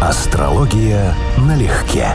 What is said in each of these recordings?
Астрология налегке.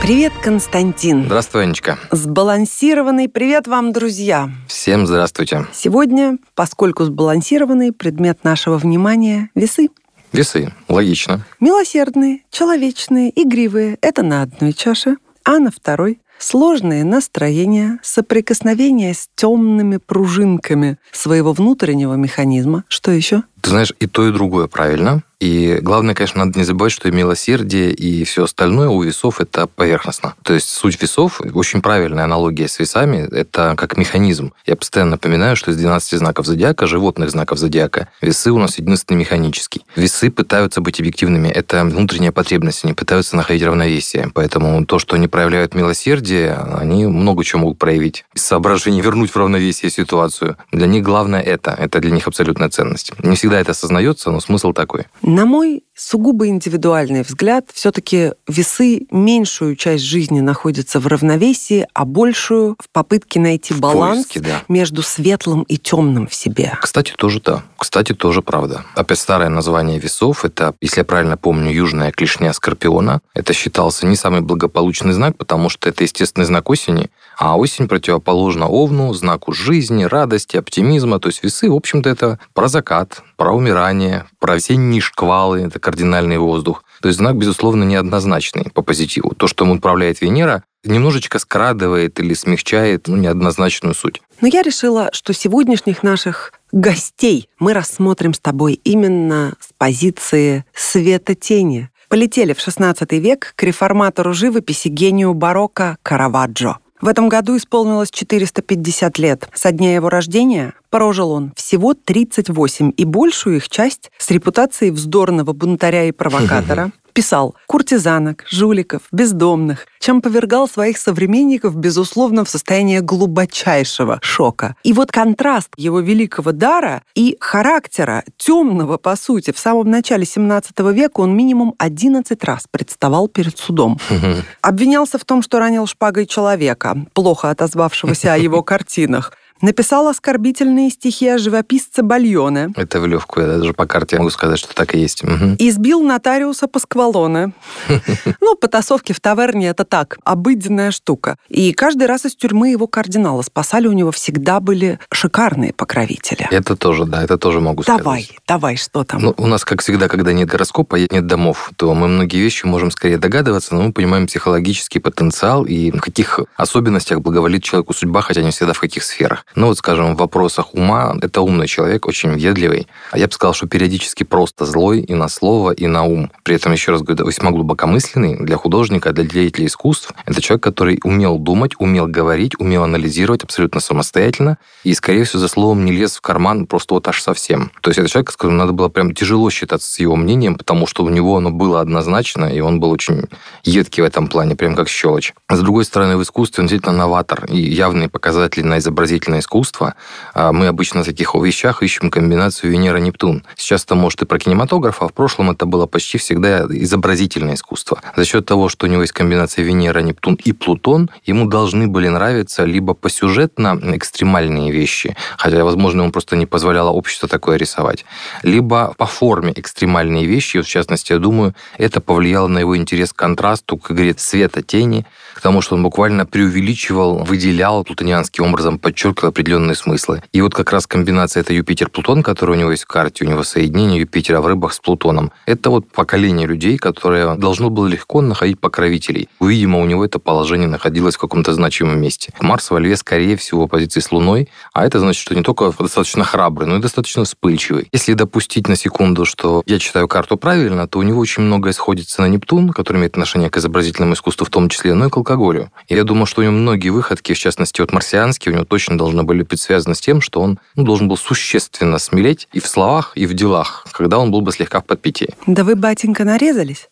Привет, Константин. Здравствуй, Анечка. Сбалансированный привет вам, друзья. Всем здравствуйте. Сегодня, поскольку сбалансированный, предмет нашего внимания – весы. Весы. Логично. Милосердные, человечные, игривые – это на одной чаше, а на второй – сложные настроения, соприкосновение с темными пружинками своего внутреннего механизма. Что еще? Ты знаешь, и то, и другое правильно. И главное, конечно, надо не забывать, что и милосердие, и все остальное у весов это поверхностно. То есть суть весов, очень правильная аналогия с весами, это как механизм. Я постоянно напоминаю, что из 12 знаков зодиака, животных знаков зодиака, весы у нас единственный механический. Весы пытаются быть объективными. Это внутренняя потребность, они пытаются находить равновесие. Поэтому то, что они проявляют милосердие, они много чего могут проявить. Из соображений вернуть в равновесие ситуацию. Для них главное это. Это для них абсолютная ценность. Не всегда это осознается, но смысл такой. На мой сугубо индивидуальный взгляд, все-таки весы меньшую часть жизни находятся в равновесии, а большую в попытке найти баланс поиске, да. между светлым и темным в себе. Кстати, тоже да. Кстати, тоже правда. Опять старое название весов, это, если я правильно помню, южная клешня скорпиона. Это считался не самый благополучный знак, потому что это естественный знак осени, а осень противоположна Овну, знаку жизни, радости, оптимизма. То есть весы, в общем-то, это про закат, про умирание, про осенние шквалы, это кардинальный воздух. То есть знак, безусловно, неоднозначный по позитиву. То, что ему управляет Венера, немножечко скрадывает или смягчает ну, неоднозначную суть. Но я решила, что сегодняшних наших гостей мы рассмотрим с тобой именно с позиции света-тени. Полетели в XVI век к реформатору живописи гению барокко Караваджо. В этом году исполнилось 450 лет. Со дня его рождения прожил он всего 38, и большую их часть с репутацией вздорного бунтаря и провокатора писал куртизанок, жуликов, бездомных, чем повергал своих современников, безусловно, в состояние глубочайшего шока. И вот контраст его великого дара и характера, темного, по сути, в самом начале 17 века он минимум 11 раз представал перед судом. Обвинялся в том, что ранил шпагой человека, плохо отозвавшегося о его картинах. Написал оскорбительные стихи о живописце Бальоне. Это в легкую, я даже по карте могу сказать, что так и есть. Мгм. Избил нотариуса Пасквалоне. Ну, потасовки в таверне — это так, обыденная штука. И каждый раз из тюрьмы его кардинала спасали, у него всегда были шикарные покровители. Это тоже, да, это тоже могу Давай, сказать. давай, что там? Ну, у нас, как всегда, когда нет гороскопа, нет домов, то мы многие вещи можем скорее догадываться, но мы понимаем психологический потенциал и в каких особенностях благоволит человеку судьба, хотя не всегда в каких сферах. Ну вот, скажем, в вопросах ума это умный человек, очень въедливый. А я бы сказал, что периодически просто злой и на слово, и на ум. При этом, еще раз говорю, весьма глубокомысленный для художника, для деятелей искусств. Это человек, который умел думать, умел говорить, умел анализировать абсолютно самостоятельно и, скорее всего, за словом не лез в карман просто вот аж совсем. То есть это человек, с которым надо было прям тяжело считаться с его мнением, потому что у него оно было однозначно, и он был очень едкий в этом плане, прям как щелочь. С другой стороны, в искусстве он действительно новатор, и явные показатели на изобразительное искусство. А Мы обычно в таких вещах ищем комбинацию Венера-Нептун. Сейчас это может и про кинематограф, а в прошлом это было почти всегда изобразительное искусство. За счет того, что у него есть комбинация Венера-Нептун и Плутон, ему должны были нравиться либо посюжетно экстремальные вещи, хотя, возможно, ему просто не позволяло общество такое рисовать, либо по форме экстремальные вещи, в частности, я думаю, это повлияло на его интерес к контрасту, к игре света, тени, к тому, что он буквально преувеличивал, выделял плутонианским образом, подчеркивал определенные смыслы. И вот как раз комбинация это Юпитер-Плутон, который у него есть в карте, у него соединение Юпитера в рыбах с Плутоном. Это вот поколение людей, которое должно было легко находить покровителей. Видимо, у него это положение находилось в каком-то значимом месте. Марс во Льве, скорее всего, в позиции с Луной, а это значит, что не только достаточно храбрый, но и достаточно вспыльчивый. Если допустить на секунду, что я читаю карту правильно, то у него очень многое сходится на Нептун, который имеет отношение к изобразительному искусству в том числе, но и к алкоголю. И я думаю, что у него многие выходки, в частности, вот марсианские, у него точно должны были быть связаны с тем, что он ну, должен был существенно смелеть и в словах, и в делах, когда он был бы слегка в подпитии. Да вы, батенька, нарезались?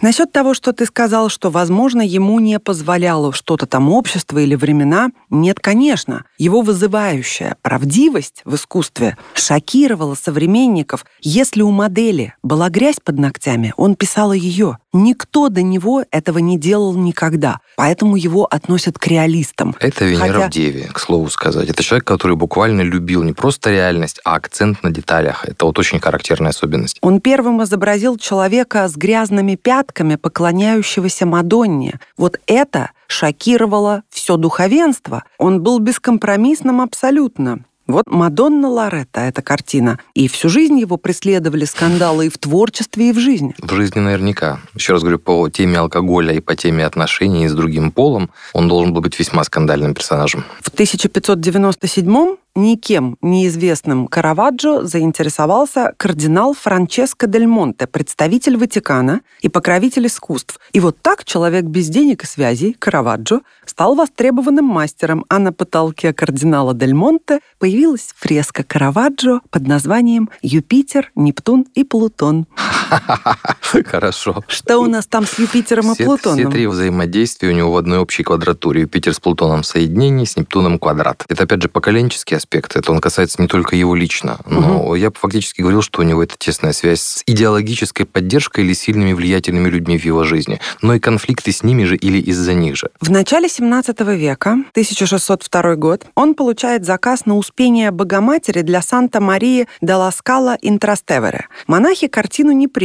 Насчет того, что ты сказал, что, возможно, ему не позволяло что-то там общество или времена, нет, конечно. Его вызывающая правдивость в искусстве шокировала современников. Если у модели была грязь под ногтями, он писал ее. Никто до него этого не делал никогда. Поэтому его относят к реалистам. Это Венера Венера Хотя... в Деве, к слову сказать. Это человек, который буквально любил не просто реальность, а акцент на деталях. Это вот очень характерная особенность. Он первым изобразил человека с грязными пятками, поклоняющегося Мадонне. Вот это шокировало все духовенство. Он был бескомпромиссным абсолютно. Вот Мадонна Лоретта, эта картина. И всю жизнь его преследовали скандалы и в творчестве, и в жизни. В жизни наверняка. Еще раз говорю, по теме алкоголя и по теме отношений с другим полом он должен был быть весьма скандальным персонажем. В 1597 никем неизвестным Караваджо заинтересовался кардинал Франческо Дель Монте, представитель Ватикана и покровитель искусств. И вот так человек без денег и связей, Караваджо, стал востребованным мастером, а на потолке кардинала Дель Монте появилась фреска Караваджо под названием «Юпитер, Нептун и Плутон». Хорошо. Что у нас там с Юпитером и Плутоном? Все три взаимодействия у него в одной общей квадратуре. Юпитер с Плутоном в соединении, с Нептуном квадрат. Это, опять же, поколенческий аспект. Это он касается не только его лично. Но угу. я фактически говорил, что у него это тесная связь с идеологической поддержкой или сильными влиятельными людьми в его жизни. Но и конфликты с ними же или из-за них же. В начале 17 века, 1602 год, он получает заказ на успение Богоматери для Санта-Марии де ла Скала Интрастевере. Монахи картину не приняли,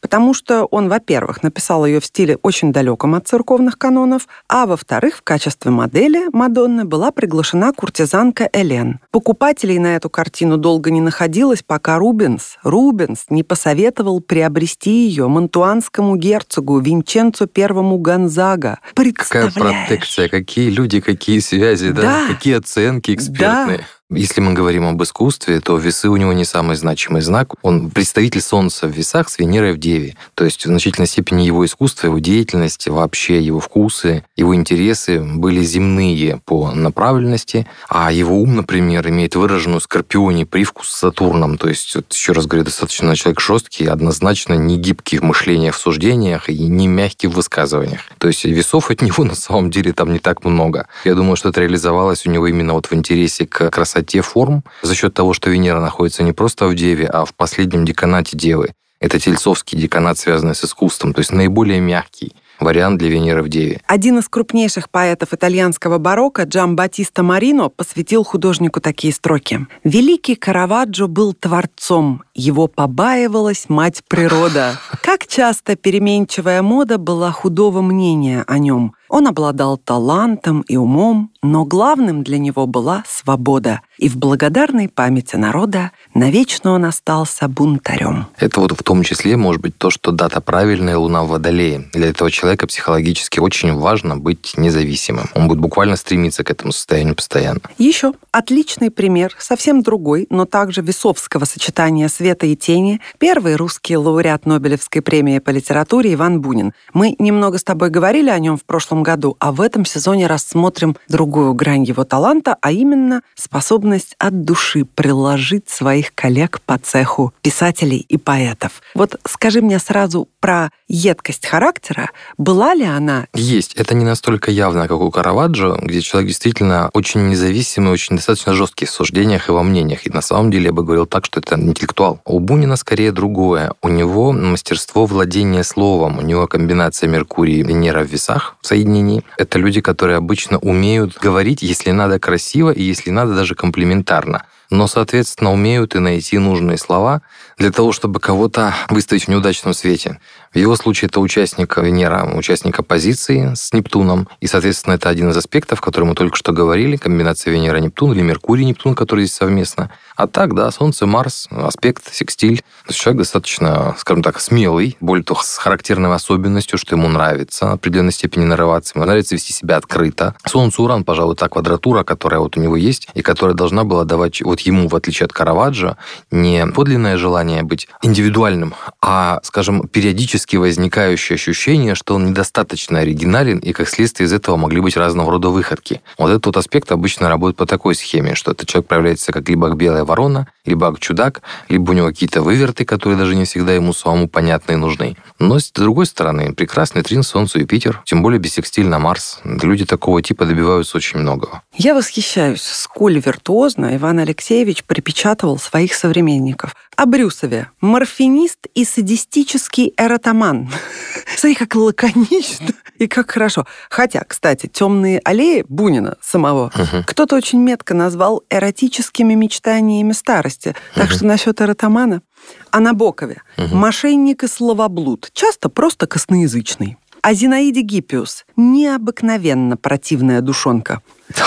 потому что он, во-первых, написал ее в стиле очень далеком от церковных канонов, а во-вторых, в качестве модели Мадонны была приглашена куртизанка Элен. Покупателей на эту картину долго не находилось, пока Рубенс, Рубенс не посоветовал приобрести ее мантуанскому герцогу Винченцо Первому Гонзага. Какая протекция, какие люди, какие связи, да, да. какие оценки экспертные. Да. Если мы говорим об искусстве, то весы у него не самый значимый знак. Он представитель Солнца в весах с Венерой в Деве. То есть в значительной степени его искусство, его деятельность, вообще его вкусы, его интересы были земные по направленности, а его ум, например, имеет выраженную скорпионе привкус с Сатурном. То есть, вот, еще раз говорю, достаточно человек жесткий, однозначно не гибкий в мышлениях, в суждениях и не мягкий в высказываниях. То есть весов от него на самом деле там не так много. Я думаю, что это реализовалось у него именно вот в интересе к красоте красоте форм за счет того, что Венера находится не просто в Деве, а в последнем деканате Девы. Это тельцовский деканат, связанный с искусством, то есть наиболее мягкий вариант для Венеры в Деве. Один из крупнейших поэтов итальянского барокко, Джам Батиста Марино, посвятил художнику такие строки. «Великий Караваджо был творцом, его побаивалась мать природа. Как часто переменчивая мода была худого мнения о нем. Он обладал талантом и умом, но главным для него была свобода, и в благодарной памяти народа навечно он остался бунтарем. Это вот в том числе может быть то, что дата правильная Луна в Водолее. Для этого человека психологически очень важно быть независимым. Он будет буквально стремиться к этому состоянию постоянно. Еще отличный пример, совсем другой, но также весовского сочетания света и тени, первый русский лауреат Нобелевской премии по литературе Иван Бунин. Мы немного с тобой говорили о нем в прошлом году, а в этом сезоне рассмотрим другую грань его таланта, а именно способность от души приложить своих коллег по цеху писателей и поэтов. Вот скажи мне сразу про едкость характера. Была ли она? Есть. Это не настолько явно, как у Караваджо, где человек действительно очень независимый, очень достаточно жесткий в суждениях и во мнениях. И на самом деле я бы говорил так, что это интеллектуал. У Бунина скорее другое. У него мастерство владения словом. У него комбинация Меркурий и Венера в весах в соединении. Это люди, которые обычно умеют говорить, если надо красиво и если надо даже комплиментарно но, соответственно, умеют и найти нужные слова для того, чтобы кого-то выставить в неудачном свете. В его случае это участник Венера, участник оппозиции с Нептуном. И, соответственно, это один из аспектов, который мы только что говорили, комбинация Венера-Нептун или Меркурий-Нептун, который здесь совместно. А так, да, Солнце, Марс, аспект, секстиль. То есть человек достаточно, скажем так, смелый, более того, с характерной особенностью, что ему нравится в определенной степени нарываться, ему нравится вести себя открыто. Солнце, Уран, пожалуй, та квадратура, которая вот у него есть, и которая должна была давать вот ему, в отличие от Караваджо, не подлинное желание быть индивидуальным, а, скажем, периодически возникающее ощущение, что он недостаточно оригинален, и как следствие из этого могли быть разного рода выходки. Вот этот вот аспект обычно работает по такой схеме, что этот человек проявляется как либо как белая ворона, либо как чудак, либо у него какие-то выверты, которые даже не всегда ему самому понятны и нужны. Но с другой стороны, прекрасный трин Солнцу и Юпитер, тем более бисекстиль на Марс. Люди такого типа добиваются очень многого. Я восхищаюсь, сколь виртуозно Иван Алексеевич припечатывал своих современников. О Брюсове. Морфинист и садистический эротоман. Смотри, как лаконично и как хорошо. Хотя, кстати, темные аллеи Бунина самого Угу. кто-то очень метко назвал эротическими мечтаниями старости. Так Мгм. что насчет эротомана. А Набокове. Мгм. Мошенник и словоблуд. Часто просто косноязычный. А Зинаиде Гиппиус. Необыкновенно противная душонка.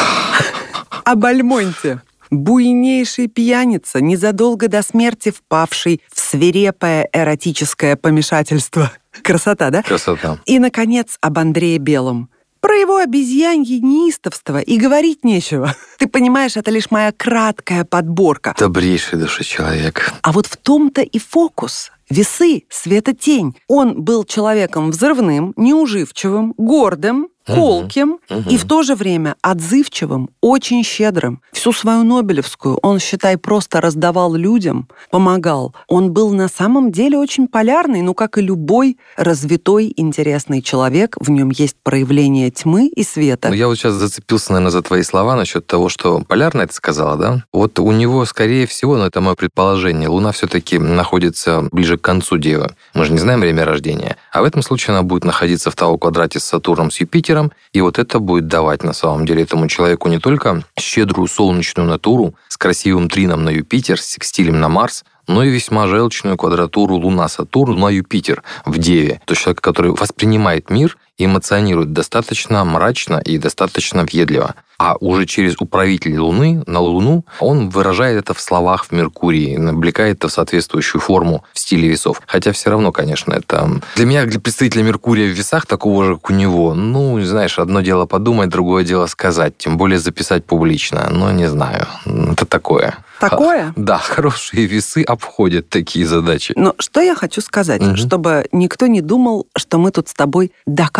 О Бальмонте. Буйнейший пьяница, незадолго до смерти впавший в свирепое эротическое помешательство. Красота, да? Красота. И, наконец, об Андрее Белом. Про его обезьянье неистовство и говорить нечего. Ты понимаешь, это лишь моя краткая подборка. Добрейший души человек. А вот в том-то и фокус. Весы, света-тень. Он был человеком взрывным, неуживчивым, гордым, Колким Мгм. и в то же время отзывчивым, очень щедрым. Всю свою Нобелевскую он, считай, просто раздавал людям, помогал. Он был на самом деле очень полярный, но, как и любой развитой, интересный человек, в нем есть проявление тьмы и света. Ну, я вот сейчас зацепился, наверное, за твои слова насчет того, что полярно это сказала, да? Вот у него, скорее всего, но это мое предположение, Луна все-таки находится ближе к концу Девы. Мы же не знаем время рождения. А в этом случае она будет находиться в того квадрате с Сатурном, с Юпитером, и вот это будет давать, на самом деле, этому человеку не только щедрую солнечную натуру с красивым трином на Юпитер, с секстилем на Марс, но и весьма желчную квадратуру Луна-Сатурн на Юпитер в Деве. То есть человек, который воспринимает мир эмоционирует достаточно мрачно и достаточно въедливо. А уже через управитель Луны на Луну он выражает это в словах в Меркурии, облекает это в соответствующую форму в стиле весов. Хотя все равно, конечно, это... Для меня, для представителя Меркурия в весах, такого же, как у него, ну, знаешь, одно дело подумать, другое дело сказать, тем более записать публично. Ну, не знаю, это такое. Такое? Да, хорошие весы обходят такие задачи. Но что я хочу сказать, Мгм. чтобы никто не думал, что мы тут с тобой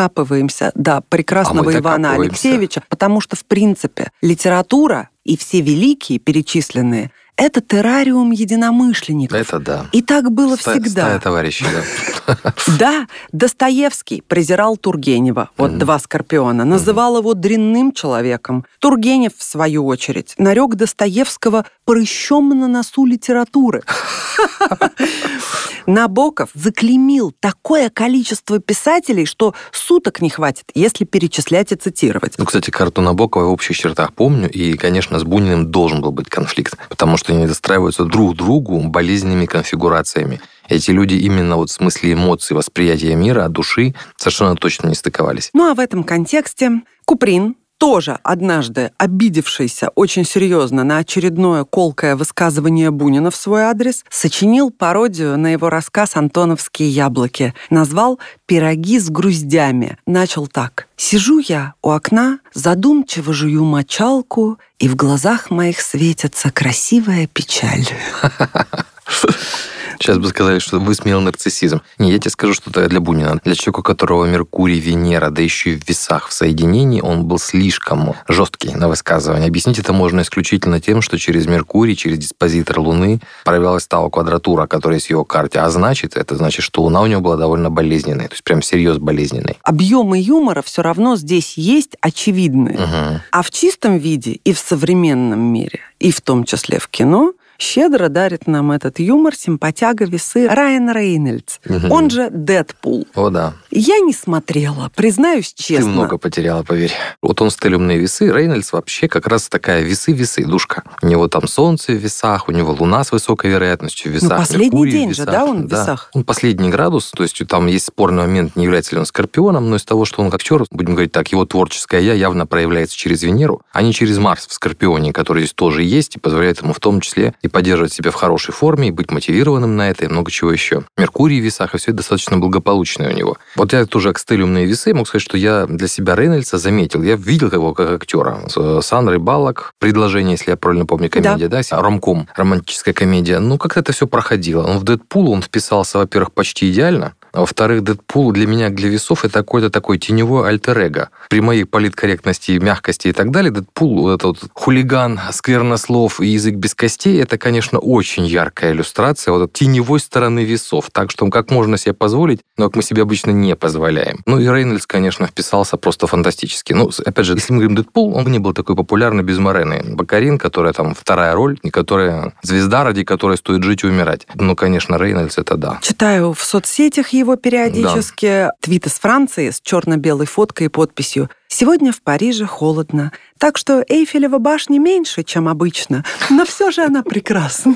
докапываемся до прекрасного А Ивана. Алексеевича, потому что, в принципе, литература и все великие перечисленные — это террариум единомышленников. Это да. И так было Ста- всегда. Стая товарищей, да. Да, Достоевский презирал Тургенева, вот два скорпиона, называл его дрянным человеком. Тургенев, в свою очередь, нарек Достоевского прыщом на носу литературы. Набоков заклеймил такое количество писателей, что суток не хватит, если перечислять и цитировать. Ну, кстати, карту Набокова в общих чертах помню, и, конечно, с Буниным должен был быть конфликт, потому что они достраиваются друг другу болезненными конфигурациями. Эти люди именно вот в смысле эмоций, восприятия мира, души совершенно точно не стыковались. Ну а в этом контексте Куприн, тоже однажды обидевшийся очень серьезно на очередное колкое высказывание Бунина в свой адрес, сочинил пародию на его рассказ «Антоновские яблоки». Назвал «Пироги с груздями». Начал так. «Сижу я у окна, задумчиво жую мочалку, и в глазах моих светится красивая печаль». Сейчас бы сказали, что высмеял нарциссизм. Не, я тебе скажу, что это для Бунина. Для человека, у которого Меркурий, Венера, да еще и в весах в соединении, он был слишком жесткий на высказывание. Объяснить это можно исключительно тем, что через Меркурий, через диспозитор Луны проявлялась та квадратура, которая есть в его карте. А значит, это значит, что Луна у него была довольно болезненной. То есть прям серьезно болезненной. Объемы юмора все равно здесь есть очевидные. Мгм. А в чистом виде и в современном мире, и в том числе в кино, щедро дарит нам этот юмор симпатяга весы Райан Рейнольдс. Мгм. Он же Дэдпул. О, да. Я не смотрела, признаюсь честно. Ты много потеряла, поверь. Вот он стелемные весы. Рейнольдс вообще как раз такая весы-весы, душка. У него там солнце в весах, у него луна с высокой вероятностью в весах. Ну, последний Меркурий в день же, да, он в весах? Он последний градус, то есть там есть спорный момент, не является ли он скорпионом, но из того, что он актер, будем говорить так, его творческое я явно проявляется через Венеру, а не через Марс в Скорпионе, который здесь тоже есть и позволяет ему в том числе и поддерживать себя в хорошей форме, и быть мотивированным на это, и много чего еще. Меркурий в весах, и все это достаточно благополучное у него. Вот я тоже акстелиумные весы, могу сказать, что я для себя Рейнольдса заметил. Я видел его как актера. С Сандрой Баллок, предложение, если я правильно помню, комедия, да, ромком, романтическая комедия. Ну, как-то это все проходило. Он в Дэдпул, он вписался, во-первых, почти идеально, А во-вторых, Дэдпул для меня, для весов, это какой-то такой теневой альтер-эго. При моей политкорректности, мягкости и так далее, Дэдпул, вот этот вот хулиган, сквернослов и язык без костей, это, конечно, очень яркая иллюстрация вот теневой стороны весов. Так что как можно себе позволить, но как мы себе обычно не позволяем. Ну и Рейнольдс, конечно, вписался просто фантастически. Ну, опять же, если мы говорим Дэдпул, он не был такой популярный без Морены. Бакарин, которая там вторая роль, и которая звезда, ради которой стоит жить и умирать. Ну, конечно, Рейнольдс это да. Читаю в соцсетях его периодически. Да. Твит из Франции с черно-белой фоткой и подписью Сегодня в Париже холодно, так что Эйфелева башня меньше, чем обычно, но все же она прекрасна.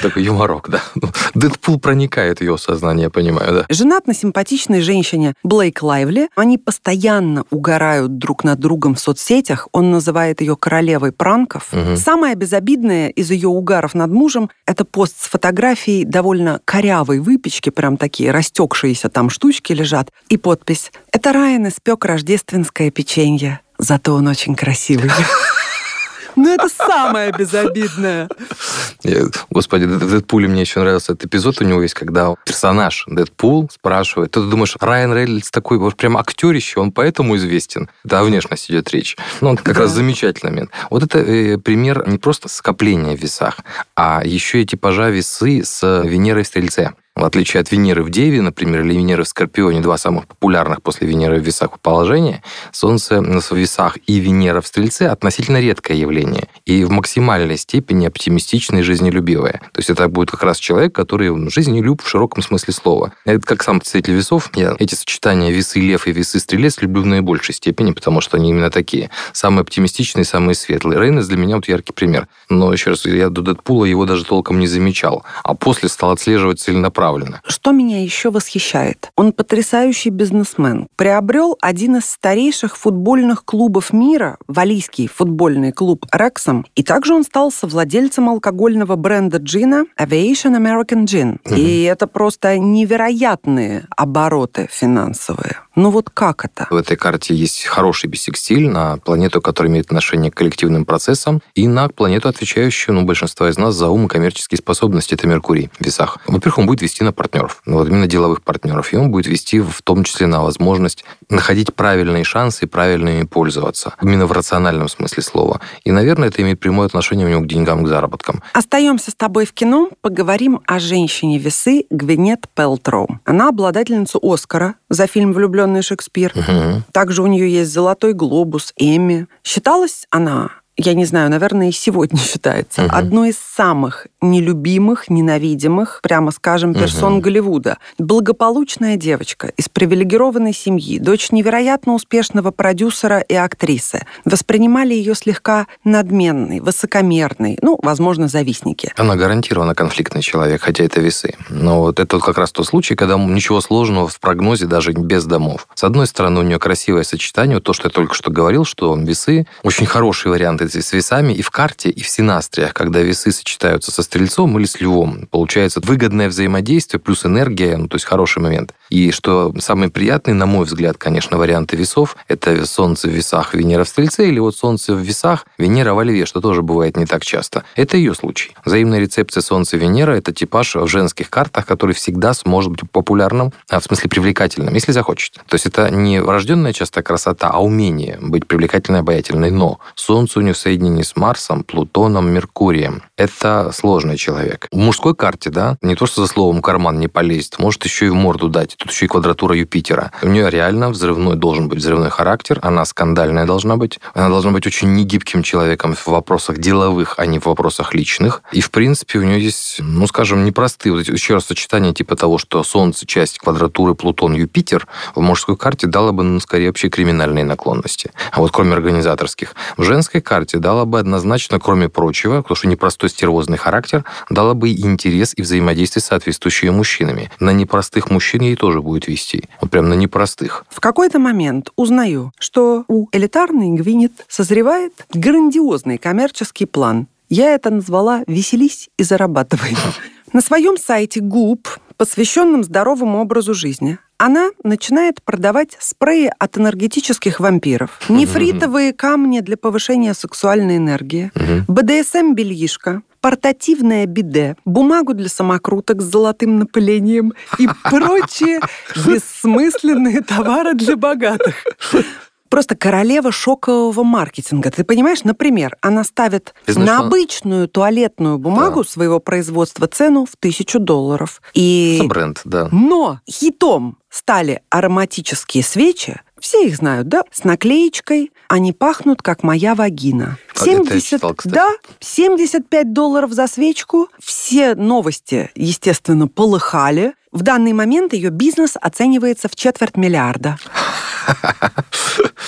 Такой юморок, да. Дэдпул проникает в ее сознание, я понимаю, да. Женат на симпатичной женщине Блейк Лайвли. Они постоянно угорают друг над другом в соцсетях. Он называет ее королевой пранков. Угу. Самое безобидное из ее угаров над мужем – это пост с фотографией довольно корявой выпечки, прям такие растекшиеся там штучки лежат, и подпись «Это Райан испек рождественское печенье печенье, зато он очень красивый. Ну, это самое безобидное. Господи, в Дэдпуле мне еще нравился этот эпизод у него есть, когда персонаж Дэдпул спрашивает, ты думаешь, Райан Рейнольдс такой вот прям актерище, он поэтому известен? Да, о внешности идет речь. Ну, он как да. раз замечательный момент. Вот это э, пример не просто скопления в весах, а еще и типажа весы с Венерой в Стрельце. В отличие от Венеры в Деве, например, или Венеры в Скорпионе, два самых популярных после Венеры в весах положения, Солнце в весах и Венера в Стрельце относительно редкое явление и в максимальной степени оптимистичное и жизнелюбивое. То есть это будет как раз человек, который жизнелюб в широком смысле слова. Это как сам представитель весов. Я эти сочетания весы лев и весы стрелец люблю в наибольшей степени, потому что они именно такие. Самые оптимистичные, самые светлые. Рейнес для меня вот яркий пример. Но еще раз, я до Дэдпула его даже толком не замечал. А после стал отслеживать целенаправленно направлено. Что меня еще восхищает? Он потрясающий бизнесмен. Приобрел один из старейших футбольных клубов мира, валийский футбольный клуб «Рексом», и также он стал совладельцем алкогольного бренда джина Aviation American Gin. Угу. И это просто невероятные обороты финансовые. Ну вот как это? В этой карте есть хороший бисекстиль на планету, которая имеет отношение к коллективным процессам, и на планету, отвечающую, ну, большинство из нас за ум и коммерческие способности, это Меркурий в весах. Во-первых, он будет вести на партнеров, ну, вот именно деловых партнеров, и он будет вести в том числе на возможность находить правильные шансы и правильно ими пользоваться, именно в рациональном смысле слова. И, наверное, это имеет прямое отношение у него к деньгам, к заработкам. Остаемся с тобой в кино, поговорим о женщине-весы Гвинет Пелтроу. Она обладательница Оскара за фильм «Влюбленный «Влюбленный Шекспир». Угу. Также у нее есть «Золотой глобус», «Эмми». Считалась она я не знаю, наверное, и сегодня считается угу. одной из самых нелюбимых, ненавидимых, прямо скажем, персон угу. Голливуда. Благополучная девочка из привилегированной семьи, дочь невероятно успешного продюсера и актрисы. Воспринимали ее слегка надменной, высокомерной, ну, возможно, завистники. Она гарантированно конфликтный человек, хотя это весы. Но вот это как раз тот случай, когда ничего сложного в прогнозе даже без домов. С одной стороны, у нее красивое сочетание, вот то, что я только что говорил, что весы очень хороший вариант с весами и в карте, и в синастриях, когда весы сочетаются со стрельцом или с львом. Получается выгодное взаимодействие плюс энергия, ну, то есть хороший момент. И что самый приятный, на мой взгляд, конечно, варианты весов, это Солнце в весах, Венера в Стрельце, или вот Солнце в весах, Венера во Льве, что тоже бывает не так часто. Это ее случай. Взаимная рецепция Солнца-Венера – это типаж в женских картах, который всегда сможет быть популярным, а в смысле привлекательным, если захочет. То есть это не врожденная часто красота, а умение быть привлекательной, обаятельной. Но Солнце у нее в соединении с Марсом, Плутоном, Меркурием. Это сложный человек. В мужской карте, да, не то, что за словом карман не полезет, может еще и в морду дать тут еще и квадратура Юпитера. У нее реально взрывной должен быть взрывной характер, она скандальная должна быть, она должна быть очень негибким человеком в вопросах деловых, а не в вопросах личных. И, в принципе, у нее есть, ну, скажем, непростые, вот еще раз, сочетание типа того, что Солнце, часть квадратуры Плутон, Юпитер, в мужской карте дало бы, ну, скорее, вообще криминальные наклонности. А вот кроме организаторских. В женской карте дала бы однозначно, кроме прочего, потому что непростой стервозный характер, дала бы интерес и взаимодействие с соответствующими мужчинами. На непростых мужчин ей тоже тоже будет вести. Вот прям на непростых. В какой-то момент узнаю, что у элитарной Гвинет созревает грандиозный коммерческий план. Я это назвала «Веселись и зарабатывай». На своем сайте ГУП, посвященном здоровому образу жизни, она начинает продавать спреи от энергетических вампиров, нефритовые камни для повышения сексуальной энергии, БДСМ-бельишко, портативное биде, бумагу для самокруток с золотым напылением и прочие бессмысленные товары для богатых просто королева шокового маркетинга. Ты понимаешь, например, она ставит Бизнес на обычную туалетную бумагу да. своего производства цену в тысячу долларов. И... Это бренд, да. Но хитом стали ароматические свечи, все их знают, да? С наклеечкой. Они пахнут, как моя вагина. 70, читал, да, 75 долларов за свечку. Все новости, естественно, полыхали. В данный момент ее бизнес оценивается в четверть миллиарда.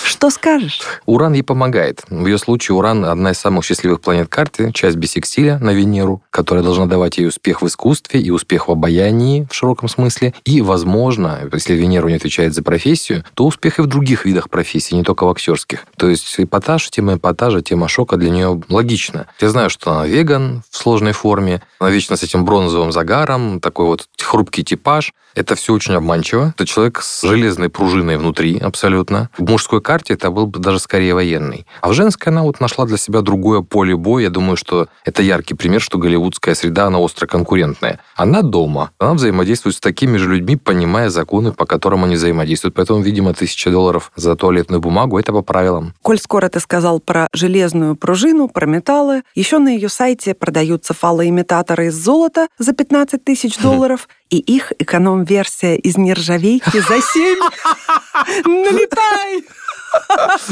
Что скажешь? Уран ей помогает. В ее случае Уран – одна из самых счастливых планет карты, часть бисексиля на Венеру, которая должна давать ей успех в искусстве и успех в обаянии в широком смысле. И, возможно, если Венера не отвечает за профессию, то успех и в других видах профессий, не только в актерских. То есть эпатаж, тема эпатажа, тема шока для нее логична. Я знаю, что она веган в сложной форме, она вечно с этим бронзовым загаром, такой вот хрупкий типаж. Это все очень обманчиво. Это человек с железной пружиной внутри абсолютно. В мужской карте это был бы даже скорее военный. А в женской она вот нашла для себя другое поле боя. Я думаю, что это яркий пример, что голливудская среда, она остро конкурентная. Она дома. Она взаимодействует с такими же людьми, понимая законы, по которым они взаимодействуют. Поэтому, видимо, тысяча долларов за туалетную бумагу – это по правилам. Коль скоро ты сказал про железную пружину, про металлы, еще на ее сайте продаются фалоимитаторы из золота за 15 тысяч долларов и их эконом-версия из нержавейки за 7. Налетай!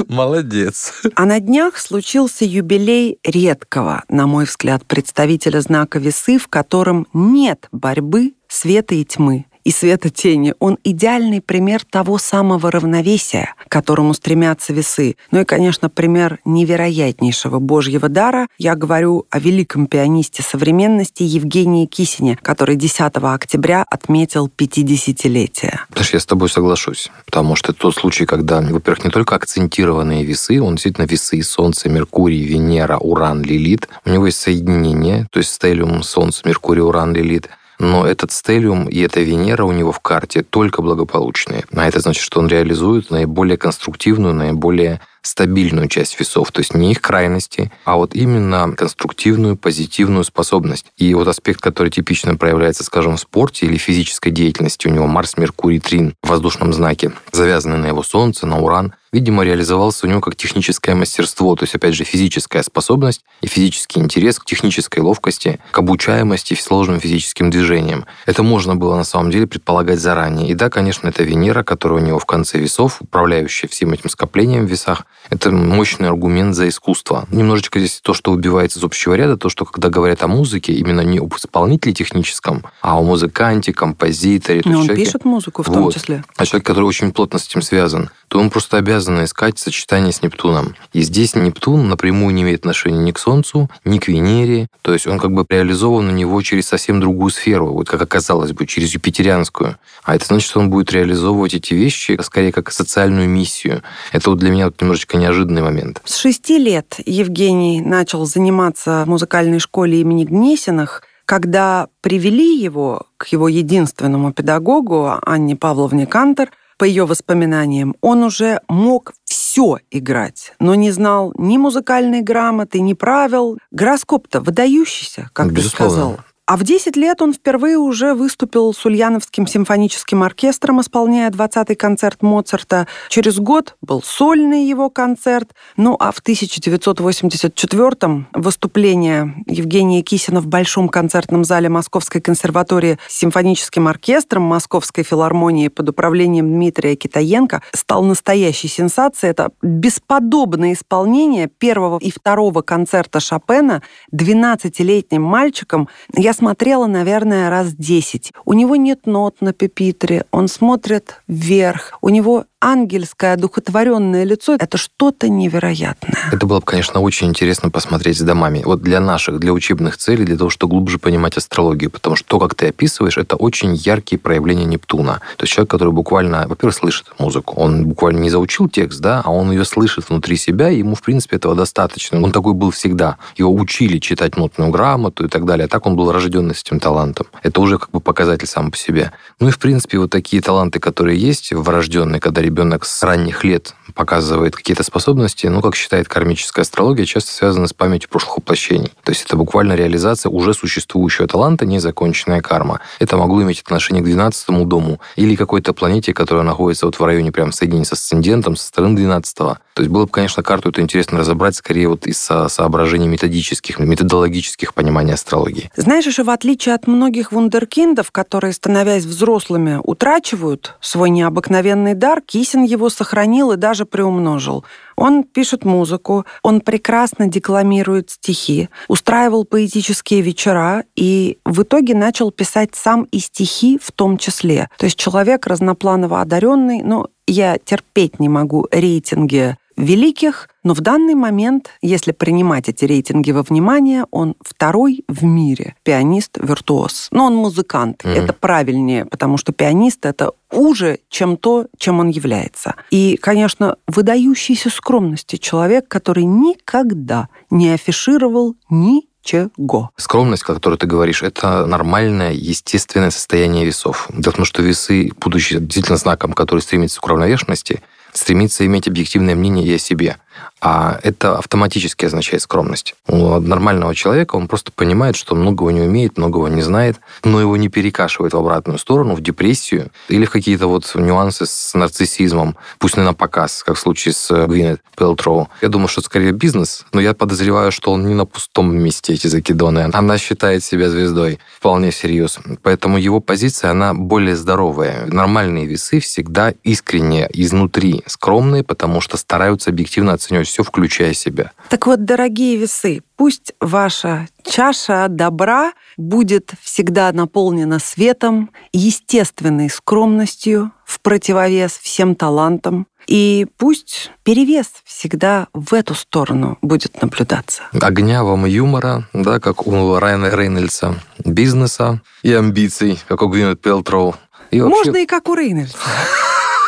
Молодец. А на днях случился юбилей редкого, на мой взгляд, представителя знака весы, в котором нет борьбы света и тьмы и света тени. Он идеальный пример того самого равновесия, к которому стремятся весы. Ну и, конечно, пример невероятнейшего божьего дара. Я говорю о великом пианисте современности Евгении Кисине, который 10 октября отметил 50-летие. Даже я с тобой соглашусь, потому что это тот случай, когда, во-первых, не только акцентированные весы, он действительно весы Солнце, Меркурий, Венера, Уран, Лилит. У него есть соединение, то есть стелиум Солнце, Меркурий, Уран, Лилит но этот стелиум и эта Венера у него в карте только благополучные. А это значит, что он реализует наиболее конструктивную, наиболее стабильную часть весов, то есть не их крайности, а вот именно конструктивную, позитивную способность. И вот аспект, который типично проявляется, скажем, в спорте или физической деятельности, у него Марс, Меркурий, Трин в воздушном знаке, завязанный на его Солнце, на Уран, видимо, реализовался у него как техническое мастерство, то есть, опять же, физическая способность и физический интерес к технической ловкости, к обучаемости сложным физическим движениям. Это можно было на самом деле предполагать заранее. И да, конечно, это Венера, которая у него в конце весов, управляющая всем этим скоплением в весах, это мощный аргумент за искусство. Немножечко здесь то, что убивается из общего ряда, то, что когда говорят о музыке, именно не об исполнителе техническом, а о музыканте, композиторе. Но он человеке, пишет музыку в том вот, числе. А человек, который очень плотно с этим связан, то он просто обязан искать сочетание с Нептуном. И здесь Нептун напрямую не имеет отношения ни к Солнцу, ни к Венере. То есть он как бы реализован у него через совсем другую сферу, вот как оказалось бы, через юпитерианскую. А это значит, что он будет реализовывать эти вещи скорее как социальную миссию. Это вот для меня вот немножечко неожиданный момент. С шести лет Евгений начал заниматься в музыкальной школе имени Гнесиных. Когда привели его к его единственному педагогу, Анне Павловне Кантер, по ее воспоминаниям, он уже мог все играть, но не знал ни музыкальной грамоты, ни правил. Гороскоп-то выдающийся, как Безусловно. ты сказал. А в 10 лет он впервые уже выступил с Ульяновским симфоническим оркестром, исполняя 20-й концерт Моцарта. Через год был сольный его концерт. Ну а в 1984-м выступление Евгения Кисина в Большом концертном зале Московской консерватории с симфоническим оркестром Московской филармонии под управлением Дмитрия Китаенко стал настоящей сенсацией. Это бесподобное исполнение первого и второго концерта Шопена 12-летним мальчиком. Я смотрела, наверное, раз десять. У него нет нот на пепитре, он смотрит вверх, у него ангельское, одухотворенное лицо — это что-то невероятное. Это было бы, конечно, очень интересно посмотреть с домами. Вот для наших, для учебных целей, для того, чтобы глубже понимать астрологию. Потому что то, как ты описываешь, это очень яркие проявления Нептуна. То есть человек, который буквально, во-первых, слышит музыку. Он буквально не заучил текст, да, а он ее слышит внутри себя, и ему, в принципе, этого достаточно. Он такой был всегда. Его учили читать нотную грамоту и так далее. А так он был рожденный с этим талантом. Это уже как бы показатель сам по себе. Ну и, в принципе, вот такие таланты, которые есть врожденные, когда ребенок с ранних лет показывает какие-то способности, ну, как считает кармическая астрология, часто связаны с памятью прошлых воплощений. То есть это буквально реализация уже существующего таланта, незаконченная карма. Это могло иметь отношение к 12 дому или какой-то планете, которая находится вот в районе прям соединения с асцендентом, со стороны 12 -го. То есть было бы, конечно, карту это интересно разобрать скорее вот из соображений методических, методологических понимания астрологии. Знаешь, еще в отличие от многих вундеркиндов, которые, становясь взрослыми, утрачивают свой необыкновенный дар, Кисин его сохранил и даже приумножил. Он пишет музыку, он прекрасно декламирует стихи, устраивал поэтические вечера и в итоге начал писать сам и стихи в том числе. То есть человек разнопланово одаренный, но я терпеть не могу рейтинги великих, но в данный момент, если принимать эти рейтинги во внимание, он второй в мире пианист-виртуоз. Но он музыкант. Mm-hmm. Это правильнее, потому что пианист — это уже, чем то, чем он является. И, конечно, выдающийся скромности человек, который никогда не афишировал ни чего. Скромность, о которой ты говоришь, это нормальное, естественное состояние весов. Дело в том, что весы, будучи действительно знаком, который стремится к уравновешенности, стремится иметь объективное мнение и о себе а это автоматически означает скромность. У нормального человека он просто понимает, что многого не умеет, многого не знает, но его не перекашивает в обратную сторону, в депрессию или в какие-то вот нюансы с нарциссизмом, пусть не на показ, как в случае с Гвинет Пелтроу. Я думаю, что скорее бизнес, но я подозреваю, что он не на пустом месте, эти закидоны. Она считает себя звездой вполне серьезно. Поэтому его позиция, она более здоровая. Нормальные весы всегда искренне изнутри скромные, потому что стараются объективно оценивать все, включая себя. Так вот, дорогие весы, пусть ваша чаша добра будет всегда наполнена светом, естественной скромностью в противовес всем талантам, и пусть перевес всегда в эту сторону будет наблюдаться. Огня вам юмора, да, как у Райана Рейнольдса, бизнеса и амбиций, как у Гвинет Пелтроу. И вообще... Можно и как у Рейнольдса.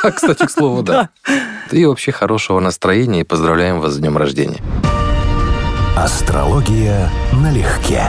Кстати, к слову, да. И вообще хорошего настроения и поздравляем вас с днем рождения. Астрология налегке.